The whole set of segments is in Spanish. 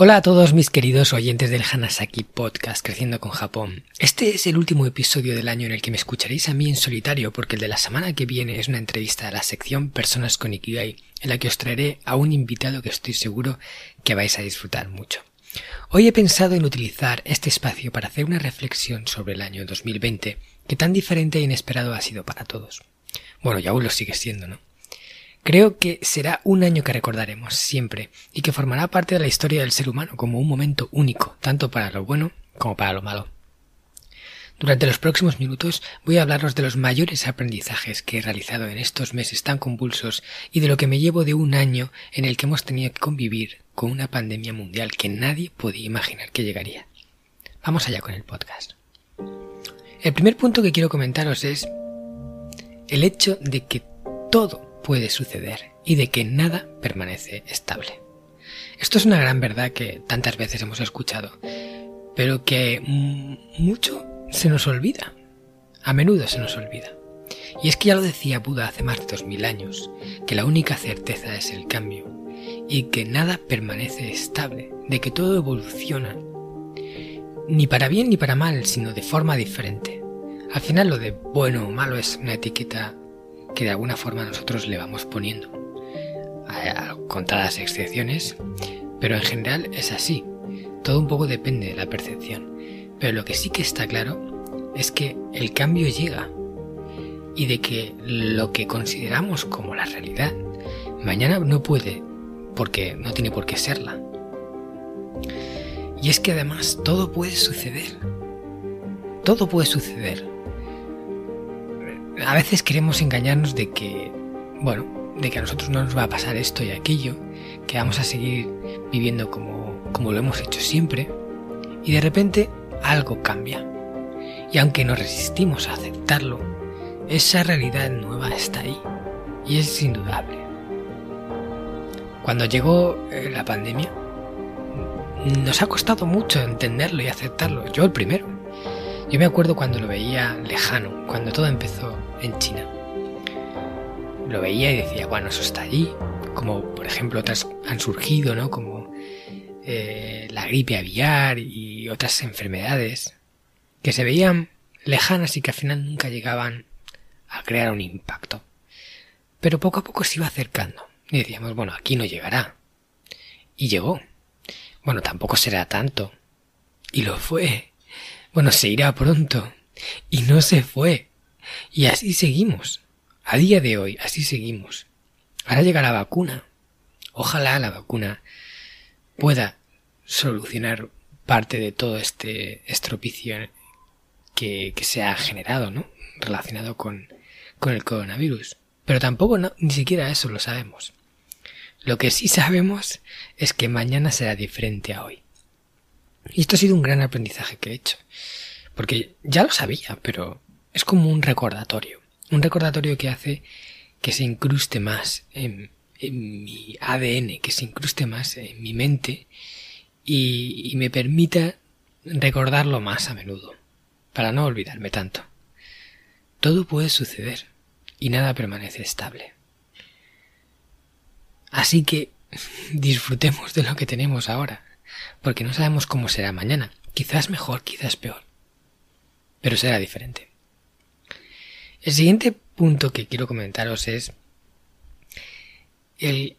Hola a todos mis queridos oyentes del Hanasaki Podcast Creciendo con Japón. Este es el último episodio del año en el que me escucharéis a mí en solitario porque el de la semana que viene es una entrevista a la sección Personas con Ikigai en la que os traeré a un invitado que estoy seguro que vais a disfrutar mucho. Hoy he pensado en utilizar este espacio para hacer una reflexión sobre el año 2020 que tan diferente e inesperado ha sido para todos. Bueno, y aún lo sigue siendo, ¿no? Creo que será un año que recordaremos siempre y que formará parte de la historia del ser humano como un momento único, tanto para lo bueno como para lo malo. Durante los próximos minutos voy a hablaros de los mayores aprendizajes que he realizado en estos meses tan convulsos y de lo que me llevo de un año en el que hemos tenido que convivir con una pandemia mundial que nadie podía imaginar que llegaría. Vamos allá con el podcast. El primer punto que quiero comentaros es el hecho de que todo puede suceder y de que nada permanece estable. Esto es una gran verdad que tantas veces hemos escuchado, pero que mucho se nos olvida. A menudo se nos olvida. Y es que ya lo decía Buda hace más de dos mil años, que la única certeza es el cambio y que nada permanece estable, de que todo evoluciona, ni para bien ni para mal, sino de forma diferente. Al final lo de bueno o malo es una etiqueta que de alguna forma nosotros le vamos poniendo. A contadas excepciones, pero en general es así. Todo un poco depende de la percepción. Pero lo que sí que está claro es que el cambio llega y de que lo que consideramos como la realidad mañana no puede porque no tiene por qué serla. Y es que además todo puede suceder. Todo puede suceder a veces queremos engañarnos de que, bueno, de que a nosotros no nos va a pasar esto y aquello, que vamos a seguir viviendo como, como lo hemos hecho siempre, y de repente algo cambia. Y aunque nos resistimos a aceptarlo, esa realidad nueva está ahí, y es indudable. Cuando llegó eh, la pandemia, nos ha costado mucho entenderlo y aceptarlo, yo el primero. Yo me acuerdo cuando lo veía lejano, cuando todo empezó en China. Lo veía y decía, bueno, eso está allí, como por ejemplo otras han surgido, ¿no? Como eh, la gripe aviar y otras enfermedades que se veían lejanas y que al final nunca llegaban a crear un impacto. Pero poco a poco se iba acercando y decíamos, bueno, aquí no llegará. Y llegó. Bueno, tampoco será tanto. Y lo fue. Bueno, se irá pronto. Y no se fue. Y así seguimos. A día de hoy, así seguimos. Ahora llega la vacuna. Ojalá la vacuna pueda solucionar parte de todo este estropicio que, se ha generado, ¿no? Relacionado con, el coronavirus. Pero tampoco ni siquiera eso lo sabemos. Lo que sí sabemos es que mañana será diferente a hoy. Y esto ha sido un gran aprendizaje que he hecho. Porque ya lo sabía, pero es como un recordatorio. Un recordatorio que hace que se incruste más en, mi ADN, que se incruste más en mi mente y, y me permita recordarlo más a menudo, para no olvidarme tanto. Todo puede suceder y nada permanece estable. Así que disfrutemos de lo que tenemos ahora, porque no sabemos cómo será mañana, quizás mejor, quizás peor, pero será diferente. El siguiente punto que quiero comentaros es el,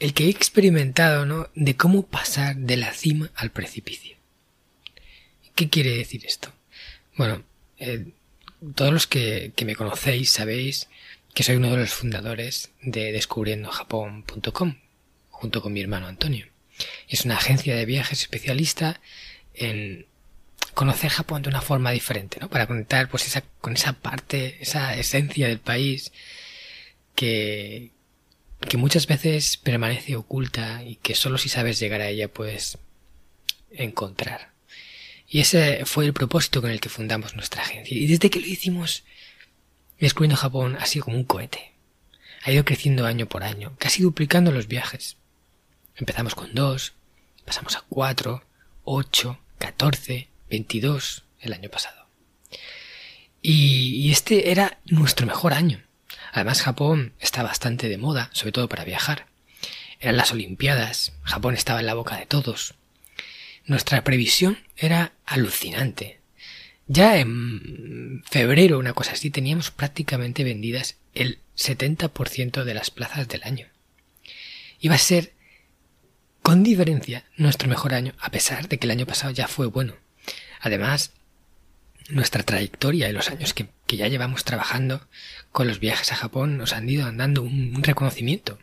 el que he experimentado, ¿no? De cómo pasar de la cima al precipicio. ¿Qué quiere decir esto? Bueno, eh, todos los que, que, me conocéis sabéis que soy uno de los fundadores de descubriendojapón.com, junto con mi hermano Antonio. Es una agencia de viajes especialista en conocer Japón de una forma diferente, ¿no? Para conectar pues esa, con esa parte, esa esencia del país que, que muchas veces permanece oculta y que solo si sabes llegar a ella puedes encontrar. Y ese fue el propósito con el que fundamos nuestra agencia. Y desde que lo hicimos, Descubriendo Japón ha sido como un cohete. Ha ido creciendo año por año, casi duplicando los viajes. Empezamos con dos, pasamos a cuatro, ocho, catorce, veintidós el año pasado. Y, este era nuestro mejor año. Además Japón está bastante de moda, sobre todo para viajar. Eran las Olimpiadas, Japón estaba en la boca de todos. Nuestra previsión era alucinante. Ya en febrero, una cosa así, teníamos prácticamente vendidas el 70% de las plazas del año. Iba a ser, con diferencia, nuestro mejor año, a pesar de que el año pasado ya fue bueno. Además, nuestra trayectoria y los años que, ya llevamos trabajando con los viajes a Japón nos han ido dando un, reconocimiento.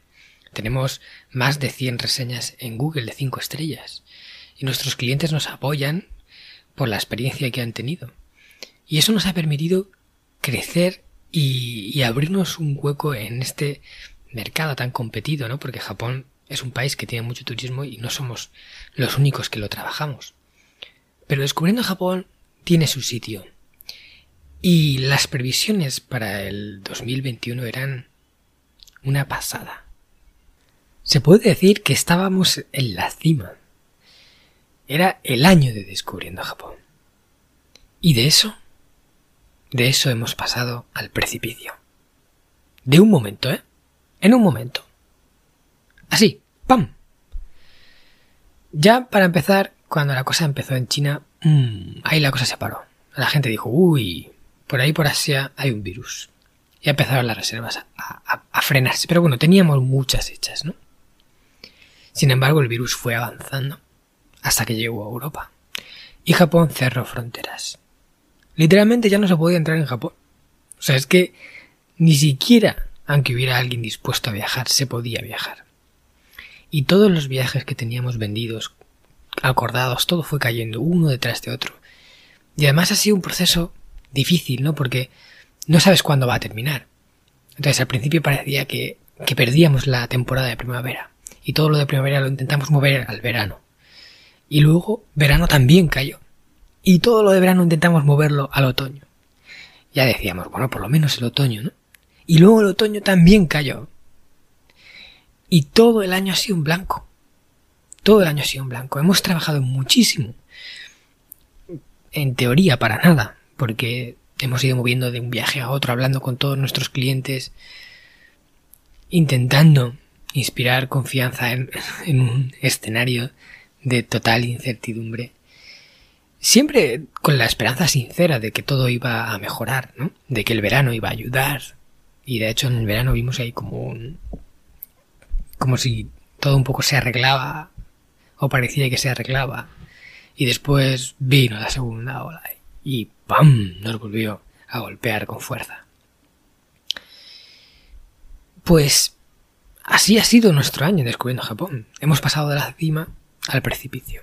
Tenemos más de 100 reseñas en Google de 5 estrellas y nuestros clientes nos apoyan por la experiencia que han tenido. Y eso nos ha permitido crecer y, abrirnos un hueco en este mercado tan competido, ¿no? Porque Japón es un país que tiene mucho turismo y no somos los únicos que lo trabajamos. Pero descubriendo Japón tiene su sitio. Y las previsiones para el 2021 eran una pasada. Se puede decir que estábamos en la cima. Era el año de descubriendo Japón. Y de eso, de eso hemos pasado al precipicio. De un momento, ¿eh? En un momento. Así, ¡pam! Ya para empezar, cuando la cosa empezó en China, mmm, ahí la cosa se paró. La gente dijo, uy, por ahí por Asia hay un virus. Y empezaron las reservas a, a frenarse. Pero bueno, teníamos muchas hechas, ¿no? Sin embargo, el virus fue avanzando hasta que llegó a Europa. Y Japón cerró fronteras. Literalmente ya no se podía entrar en Japón. O sea, es que ni siquiera, aunque hubiera alguien dispuesto a viajar, se podía viajar. Y todos los viajes que teníamos vendidos, acordados, todo fue cayendo uno detrás de otro. Y además ha sido un proceso difícil, ¿no? Porque no sabes cuándo va a terminar. Entonces al principio parecía que, que perdíamos la temporada de primavera. Y todo lo de primavera lo intentamos mover al verano. Y luego verano también cayó. Y todo lo de verano intentamos moverlo al otoño. Ya decíamos, bueno, por lo menos el otoño, ¿no? Y luego el otoño también cayó. Y todo el año ha sido un blanco. Todo el año ha sido un blanco. Hemos trabajado muchísimo. En teoría, para nada. Porque hemos ido moviendo de un viaje a otro, hablando con todos nuestros clientes, intentando inspirar confianza en, un escenario de total incertidumbre, siempre con la esperanza sincera de que todo iba a mejorar, ¿no? De que el verano iba a ayudar. Y de hecho en el verano vimos ahí como un... como si todo un poco se arreglaba o parecía que se arreglaba. Y después vino la segunda ola y ¡pam! nos volvió a golpear con fuerza. Pues así ha sido nuestro año descubriendo Japón. Hemos pasado de la cima al precipicio.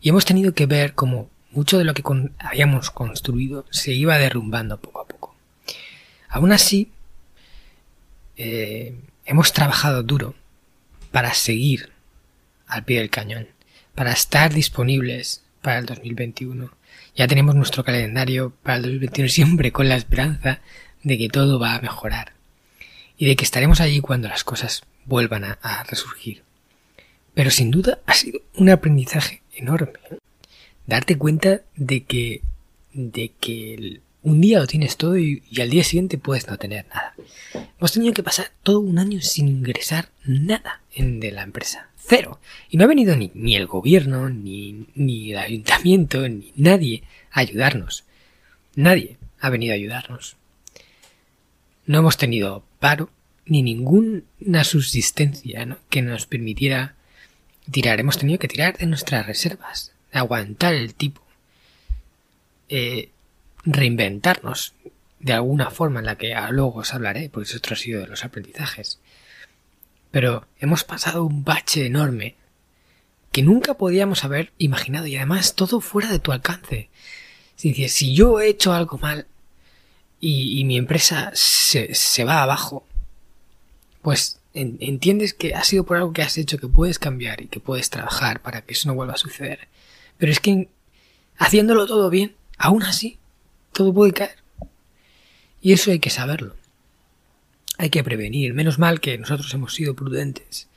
Y hemos tenido que ver cómo mucho de lo que habíamos construido se iba derrumbando poco a poco. Aún así, eh, hemos trabajado duro para seguir al pie del cañón, para estar disponibles para el 2021. Ya tenemos nuestro calendario para el 2021 siempre con la esperanza de que todo va a mejorar y de que estaremos allí cuando las cosas vuelvan a resurgir. Pero sin duda ha sido un aprendizaje enorme. Darte cuenta de que, de que un día lo tienes todo y, al día siguiente puedes no tener nada. Hemos tenido que pasar todo un año sin ingresar nada de la empresa. Cero. Y no ha venido ni, ni el gobierno, ni, ni el ayuntamiento, ni nadie a ayudarnos. Nadie ha venido a ayudarnos. No hemos tenido paro, ni ninguna subsistencia que nos permitiera tirar, hemos tenido que tirar de nuestras reservas, aguantar el tipo, eh, reinventarnos de alguna forma en la que luego os hablaré, porque eso ha sido de los aprendizajes. Pero hemos pasado un bache enorme que nunca podíamos haber imaginado y además todo fuera de tu alcance. Si, si yo he hecho algo mal y, mi empresa se, se, va abajo, pues entiendes que ha sido por algo que has hecho, que puedes cambiar y que puedes trabajar para que eso no vuelva a suceder. Pero es que haciéndolo todo bien, aún así, todo puede caer. Y eso hay que saberlo. Hay que prevenir. Menos mal que nosotros hemos sido prudentes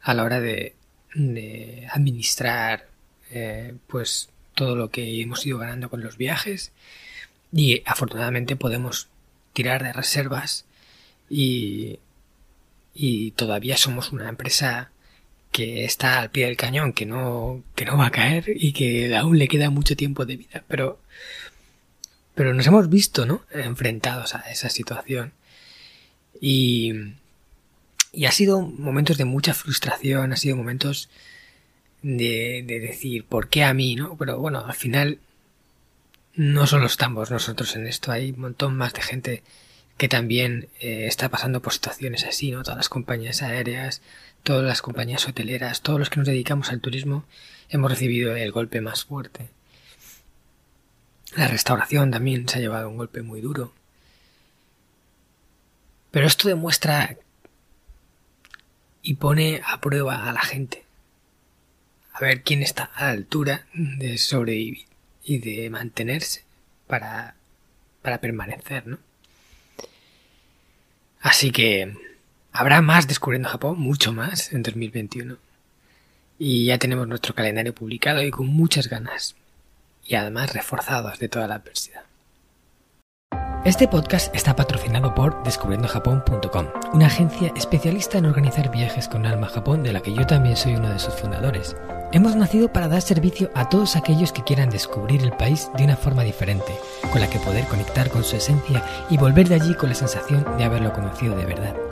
a la hora de, administrar eh, pues todo lo que hemos ido ganando con los viajes y afortunadamente podemos tirar de reservas y, y todavía somos una empresa que está al pie del cañón, que no, que no va a caer y que aún le queda mucho tiempo de vida, pero, pero nos hemos visto, ¿no? Enfrentados a esa situación. Y, y ha sido momentos de mucha frustración, ha sido momentos de, de decir, ¿por qué a mí, no? Pero bueno, al final no solo estamos nosotros en esto, hay un montón más de gente que también eh, está pasando por situaciones así, ¿no? Todas las compañías aéreas, todas las compañías hoteleras, todos los que nos dedicamos al turismo, hemos recibido el golpe más fuerte. La restauración también se ha llevado un golpe muy duro. Pero esto demuestra y pone a prueba a la gente. A ver quién está a la altura de sobrevivir y de mantenerse para, para permanecer, ¿no? Así que habrá más descubriendo Japón, mucho más en 2021. Y ya tenemos nuestro calendario publicado y con muchas ganas. Y además reforzados de toda la adversidad. Este podcast está patrocinado por descubriendojapón.com, una agencia especialista en organizar viajes con alma a Japón de la que yo también soy uno de sus fundadores. Hemos nacido para dar servicio a todos aquellos que quieran descubrir el país de una forma diferente, con la que poder conectar con su esencia y volver de allí con la sensación de haberlo conocido de verdad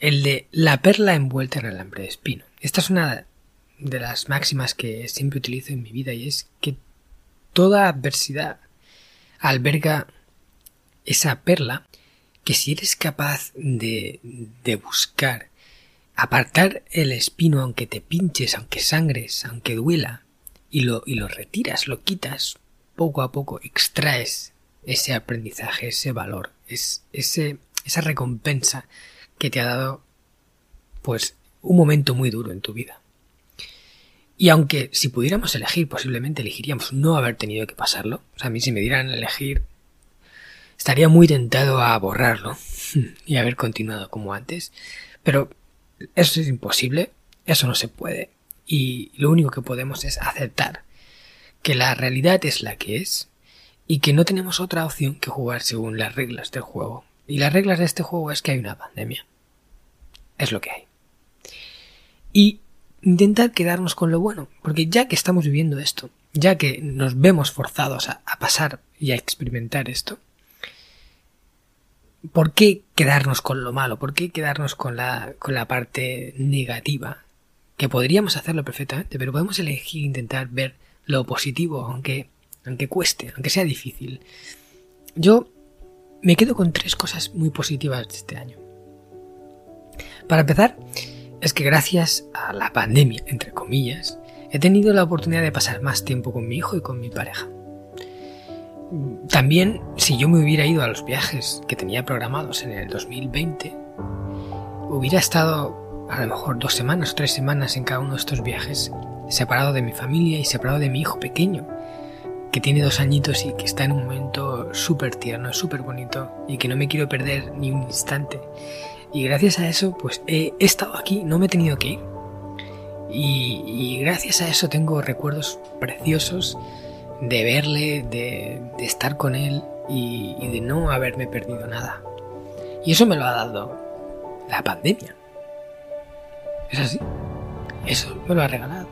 el de la perla envuelta en alambre de espino. Esta es una de las máximas que siempre utilizo en mi vida y es que toda adversidad alberga esa perla que si eres capaz de, de buscar, apartar el espino aunque te pinches, aunque sangres, aunque duela, y lo, y lo retiras, lo quitas, poco a poco extraes ese aprendizaje, ese valor, es, ese, esa recompensa que te ha dado pues un momento muy duro en tu vida. Y aunque si pudiéramos elegir, posiblemente elegiríamos no haber tenido que pasarlo. O sea, a mí si me dieran a elegir, estaría muy tentado a borrarlo y haber continuado como antes. Pero eso es imposible, eso no se puede. Y lo único que podemos es aceptar que la realidad es la que es y que no tenemos otra opción que jugar según las reglas del juego. Y las reglas de este juego es que hay una pandemia. Es lo que hay. Y intentar quedarnos con lo bueno, porque ya que estamos viviendo esto, ya que nos vemos forzados a, pasar y a experimentar esto, ¿por qué quedarnos con lo malo? ¿Por qué quedarnos con la, con la parte negativa? Que podríamos hacerlo perfectamente, pero podemos elegir intentar ver lo positivo, aunque, aunque cueste, aunque sea difícil. Yo me quedo con tres cosas muy positivas de este año. Para empezar, es que gracias a la pandemia, entre comillas, he tenido la oportunidad de pasar más tiempo con mi hijo y con mi pareja. También, si yo me hubiera ido a los viajes que tenía programados en el 2020, hubiera estado a lo mejor dos semanas o tres semanas en cada uno de estos viajes, separado de mi familia y separado de mi hijo pequeño, que tiene dos añitos y que está en un momento súper tierno, súper bonito y que no me quiero perder ni un instante. Y gracias a eso, pues he, estado aquí, no me he tenido que ir. Y, gracias a eso tengo recuerdos preciosos de verle, de, estar con él y, y de no haberme perdido nada. Y eso me lo ha dado la pandemia. Es así. Eso me lo ha regalado.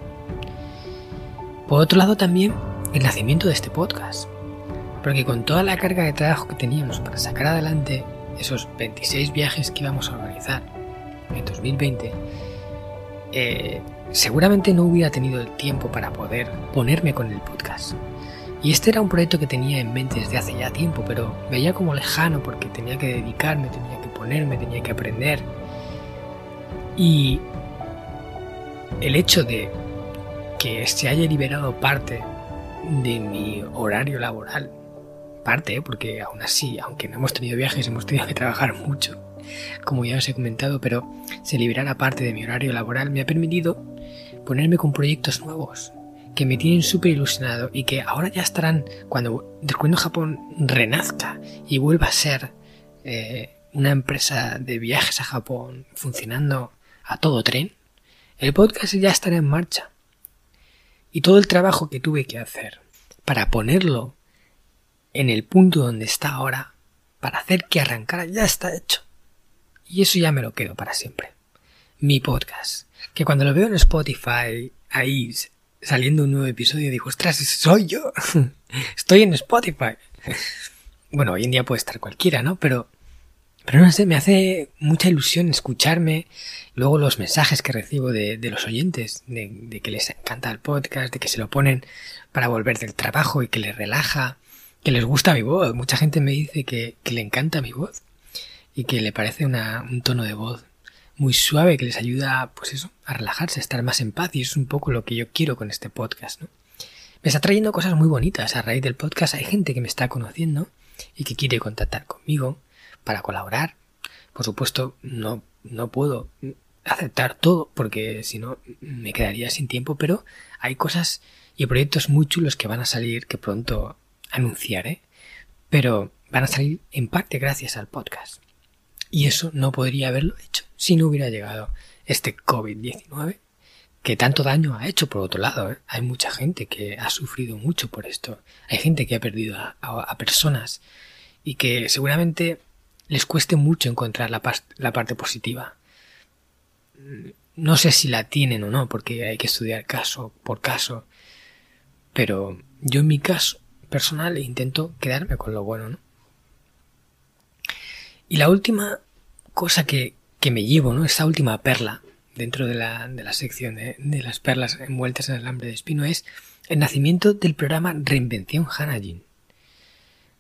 Por otro lado también el nacimiento de este podcast. Porque con toda la carga de trabajo que teníamos para sacar adelante esos 26 viajes que íbamos a organizar en 2020, eh, seguramente no hubiera tenido el tiempo para poder ponerme con el podcast. Y este era un proyecto que tenía en mente desde hace ya tiempo, pero veía como lejano porque tenía que dedicarme, tenía que ponerme, tenía que aprender. Y el hecho de que se haya liberado parte de mi horario laboral, parte, ¿eh? porque aún así, aunque no hemos tenido viajes, hemos tenido que trabajar mucho, como ya os he comentado, pero se liberara parte de mi horario laboral me ha permitido ponerme con proyectos nuevos que me tienen súper ilusionado y que ahora ya estarán, cuando Descubriendo Japón renazca y vuelva a ser eh, una empresa de viajes a Japón funcionando a todo tren, el podcast ya estará en marcha. Y todo el trabajo que tuve que hacer para ponerlo en el punto donde está ahora, para hacer que arrancara, ya está hecho. Y eso ya me lo quedo para siempre. Mi podcast. Que cuando lo veo en Spotify, ahí saliendo un nuevo episodio, digo, ostras, soy yo. Estoy en Spotify. bueno, hoy en día puede estar cualquiera, ¿no? Pero, pero no sé, me hace mucha ilusión escucharme. Luego los mensajes que recibo de, los oyentes, de, que les encanta el podcast, de que se lo ponen para volver del trabajo y que les relaja, que les gusta mi voz. Mucha gente me dice que, le encanta mi voz y que le parece un tono de voz muy suave que les ayuda, pues eso, a relajarse, a estar más en paz y es un poco lo que yo quiero con este podcast, ¿no? Me está trayendo cosas muy bonitas a raíz del podcast. Hay gente que me está conociendo y que quiere contactar conmigo para colaborar. Por supuesto, no, no puedo aceptar todo porque si no me quedaría sin tiempo, pero hay cosas y proyectos muy chulos que van a salir que pronto anunciaré, pero van a salir en parte gracias al podcast. Y eso no podría haberlo hecho si no hubiera llegado este COVID-19, que tanto daño ha hecho por otro lado. ¿eh? Hay mucha gente que ha sufrido mucho por esto. Hay gente que ha perdido a, personas y que seguramente les cueste mucho encontrar la parte positiva. No sé si la tienen o no, porque hay que estudiar caso por caso. Pero yo en mi caso personal intento quedarme con lo bueno, ¿no? Y la última cosa que, me llevo, ¿no? Esa última perla dentro de la, de la sección de, las perlas envueltas en el alambre de espino es el nacimiento del programa Reinvención Hanajin.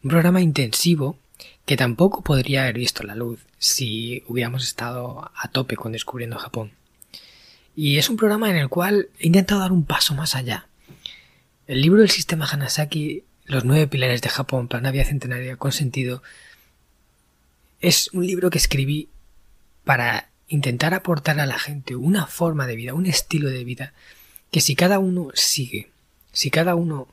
Un programa intensivo que tampoco podría haber visto la luz si hubiéramos estado a tope con Descubriendo Japón. Y es un programa en el cual he intentado dar un paso más allá. El libro del sistema Hanasaki, Los nueve pilares de Japón vida centenaria con sentido, es un libro que escribí para intentar aportar a la gente una forma de vida, un estilo de vida, que si cada uno sigue, si cada uno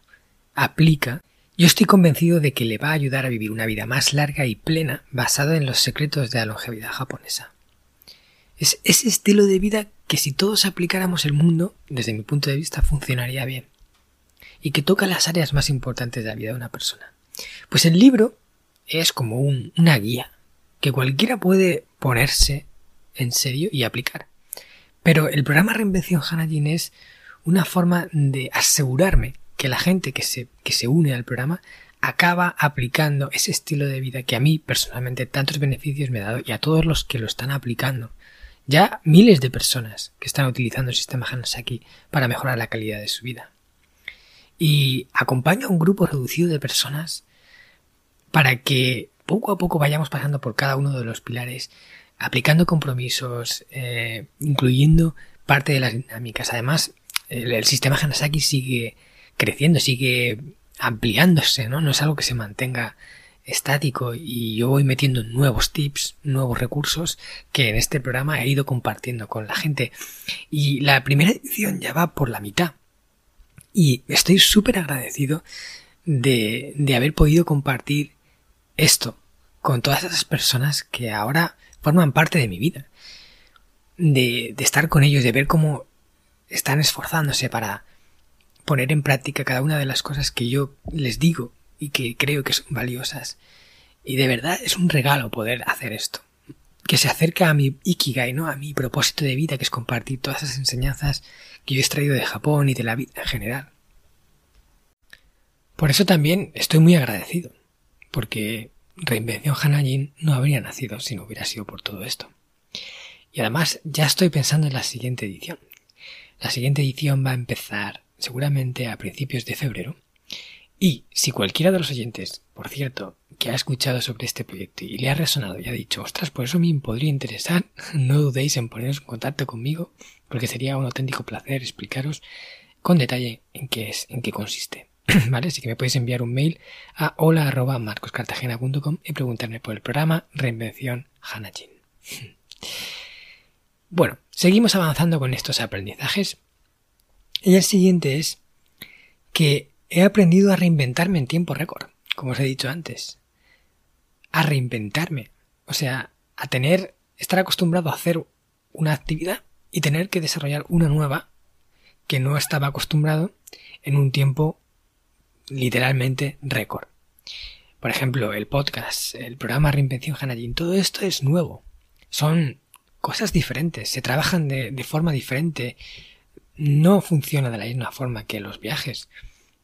aplica, yo estoy convencido de que le va a ayudar a vivir una vida más larga y plena basada en los secretos de la longevidad japonesa. Es ese estilo de vida que si todos aplicáramos el mundo, desde mi punto de vista, funcionaría bien. Y que toca las áreas más importantes de la vida de una persona. Pues el libro es como una guía, que cualquiera puede ponerse en serio y aplicar. Pero el programa Reinvención Hanajin es una forma de asegurarme que la gente que se, que se une al programa acaba aplicando ese estilo de vida que a mí personalmente tantos beneficios me ha dado y a todos los que lo están aplicando. Ya miles de personas que están utilizando el sistema Hanasaki para mejorar la calidad de su vida. Y acompaño a un grupo reducido de personas para que poco a poco vayamos pasando por cada uno de los pilares, aplicando compromisos, eh, incluyendo parte de las dinámicas. Además, el, sistema Hanasaki sigue creciendo, sigue ampliándose, ¿no? No es algo que se mantenga estático y yo voy metiendo nuevos tips, nuevos recursos que en este programa he ido compartiendo con la gente. Y la primera edición ya va por la mitad. Y estoy súper agradecido de, de haber podido compartir esto con todas esas personas que ahora forman parte de mi vida. De, de estar con ellos, de ver cómo están esforzándose para poner en práctica cada una de las cosas que yo les digo y que creo que son valiosas. Y de verdad es un regalo poder hacer esto. Que se acerca a mi ikigai, ¿no? A mi propósito de vida, que es compartir todas esas enseñanzas que yo he extraído de Japón y de la vida en general. Por eso también estoy muy agradecido, porque Reinvención Hanajin no habría nacido si no hubiera sido por todo esto. Y además ya estoy pensando en la siguiente edición. La siguiente edición va a empezar seguramente a principios de febrero. Y si cualquiera de los oyentes, por cierto, que ha escuchado sobre este proyecto y le ha resonado y ha dicho, ostras, por eso me podría interesar, no dudéis en poneros en contacto conmigo, porque sería un auténtico placer explicaros con detalle en qué es, en qué consiste. ¿Vale? Así que me podéis enviar un mail a hola.marcoscartagena.com y preguntarme por el programa Reinvención Hanajin. Bueno, seguimos avanzando con estos aprendizajes. Y el siguiente es que he aprendido a reinventarme en tiempo récord, como os he dicho antes. A reinventarme. O sea, a tener, estar acostumbrado a hacer una actividad y tener que desarrollar una nueva que no estaba acostumbrado en un tiempo literalmente récord. Por ejemplo, el podcast, el programa Reinvención Hanajin, todo esto es nuevo. Son cosas diferentes, se trabajan de, de forma diferente, no funciona de la misma forma que los viajes.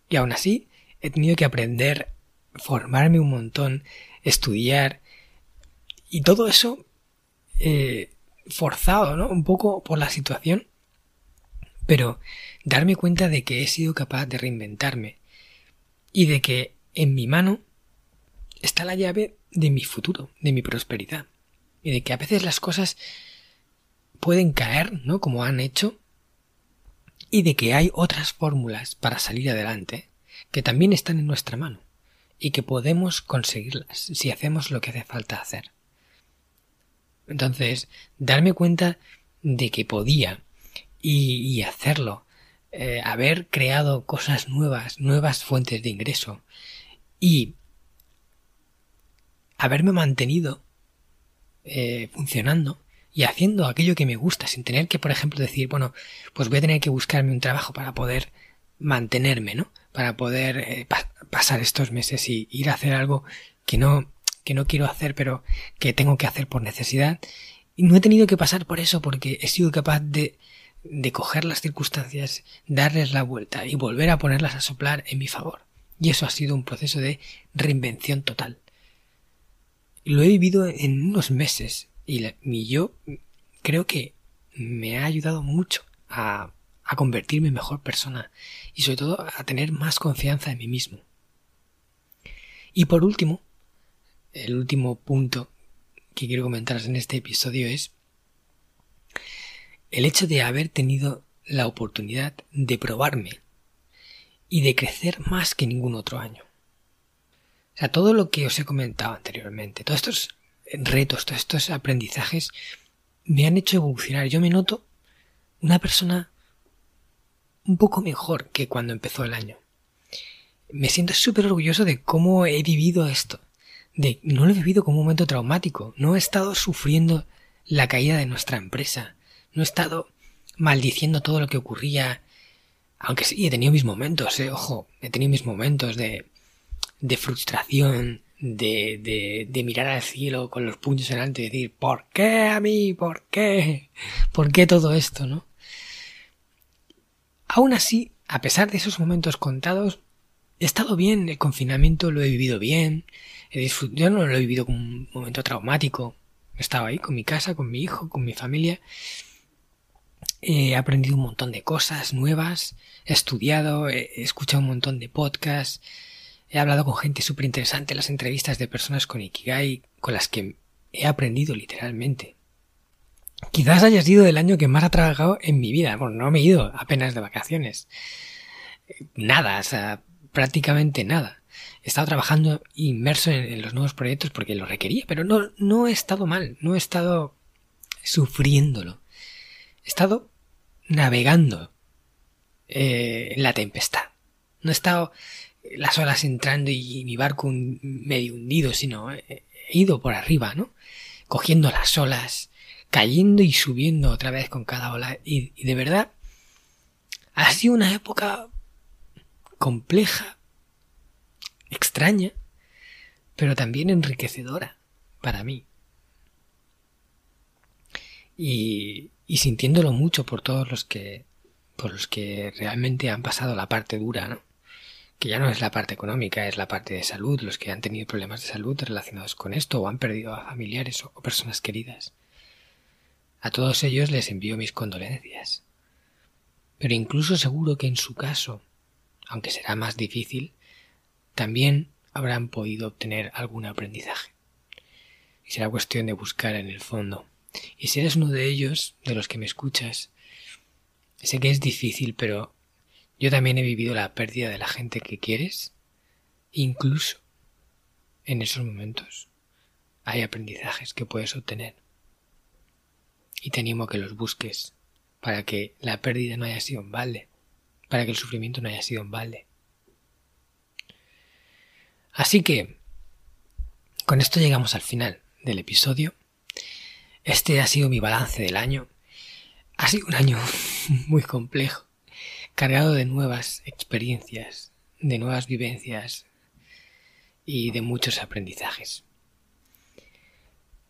Y aún así, he tenido que aprender, formarme un montón, estudiar, y todo eso eh, forzado, ¿no? Un poco por la situación, pero darme cuenta de que he sido capaz de reinventarme y de que en mi mano está la llave de mi futuro, de mi prosperidad, y de que a veces las cosas pueden caer, ¿no? Como han hecho, y de que hay otras fórmulas para salir adelante que también están en nuestra mano y que podemos conseguirlas si hacemos lo que hace falta hacer. Entonces, darme cuenta de que podía y, hacerlo, eh, haber creado cosas nuevas, nuevas fuentes de ingreso y haberme mantenido eh, funcionando y haciendo aquello que me gusta, sin tener que, por ejemplo, decir, bueno, pues voy a tener que buscarme un trabajo para poder mantenerme, ¿no? Para poder eh, pasar estos meses y ir a hacer algo que no, que no quiero hacer, pero que tengo que hacer por necesidad. Y no he tenido que pasar por eso porque he sido capaz de, de coger las circunstancias, darles la vuelta y volver a ponerlas a soplar en mi favor. Y eso ha sido un proceso de reinvención total. Lo he vivido en unos meses, y, yo creo que me ha ayudado mucho a, a convertirme en mejor persona y sobre todo a tener más confianza en mí mismo. Y por último, el último punto que quiero comentaros en este episodio es el hecho de haber tenido la oportunidad de probarme y de crecer más que ningún otro año. O sea, todo lo que os he comentado anteriormente, todos estos retos, todos estos aprendizajes me han hecho evolucionar. Yo me noto una persona un poco mejor que cuando empezó el año. Me siento súper orgulloso de cómo he vivido esto. De no lo he vivido como un momento traumático. No he estado sufriendo la caída de nuestra empresa. No he estado maldiciendo todo lo que ocurría. Aunque sí, he tenido mis momentos, eh, ojo, he tenido mis momentos de, de frustración, de, de, de mirar al cielo con los puños en alto y decir, ¿por qué a mí? ¿Por qué? ¿Por qué todo esto, no? Aún así, a pesar de esos momentos contados, he estado bien, el confinamiento lo he vivido bien, he yo no lo he vivido como un momento traumático, he estado ahí con mi casa, con mi hijo, con mi familia, he aprendido un montón de cosas nuevas, he estudiado, he escuchado un montón de podcasts, He hablado con gente súper interesante en las entrevistas de personas con Ikigai con las que he aprendido literalmente. Quizás haya sido el año que más ha trabajado en mi vida. Bueno, no me he ido apenas de vacaciones. Nada, o sea, prácticamente nada. He estado trabajando inmerso en, los nuevos proyectos porque lo requería, pero no, no he estado mal, no he estado sufriéndolo. He estado navegando eh, en la tempestad. No he estado las olas entrando y mi barco medio hundido, sino he ido por arriba, ¿no? Cogiendo las olas, cayendo y subiendo otra vez con cada ola. Y, de verdad, ha sido una época compleja, extraña, pero también enriquecedora para mí. Y, sintiéndolo mucho por todos los que, por los que realmente han pasado la parte dura, que ya no es la parte económica, es la parte de salud, los que han tenido problemas de salud relacionados con esto o han perdido a familiares o personas queridas. A todos ellos les envío mis condolencias. Pero incluso seguro que en su caso, aunque será más difícil, también habrán podido obtener algún aprendizaje. Y será cuestión de buscar en el fondo. Y si eres uno de ellos, de los que me escuchas, sé que es difícil, pero yo también he vivido la pérdida de la gente que quieres. Incluso en esos momentos hay aprendizajes que puedes obtener. Y te animo que los busques para que la pérdida no haya sido en balde, para que el sufrimiento no haya sido en balde. Así que, con esto llegamos al final del episodio. Este ha sido mi balance del año. Ha sido un año muy complejo, cargado de nuevas experiencias, de nuevas vivencias y de muchos aprendizajes.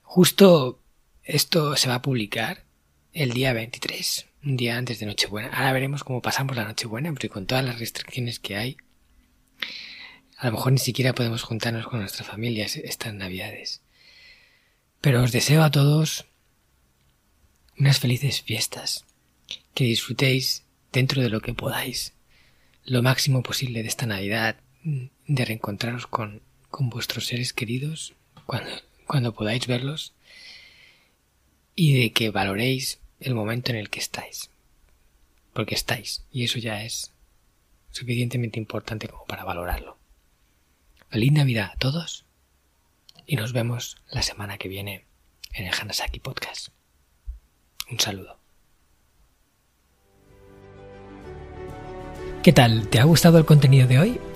Justo esto se va a publicar el día 23, un día antes de Nochebuena. Ahora veremos cómo pasamos la Nochebuena, porque con todas las restricciones que hay, a lo mejor ni siquiera podemos juntarnos con nuestras familias estas navidades. Pero os deseo a todos unas felices fiestas, que disfrutéis dentro de lo que podáis lo máximo posible de esta Navidad, de reencontraros con, con vuestros seres queridos cuando, cuando podáis verlos y de que valoréis el momento en el que estáis. Porque estáis, y eso ya es suficientemente importante como para valorarlo. Feliz Navidad a todos y nos vemos la semana que viene en el Hanasaki Podcast. Un saludo. ¿Qué tal? ¿Te ha gustado el contenido de hoy?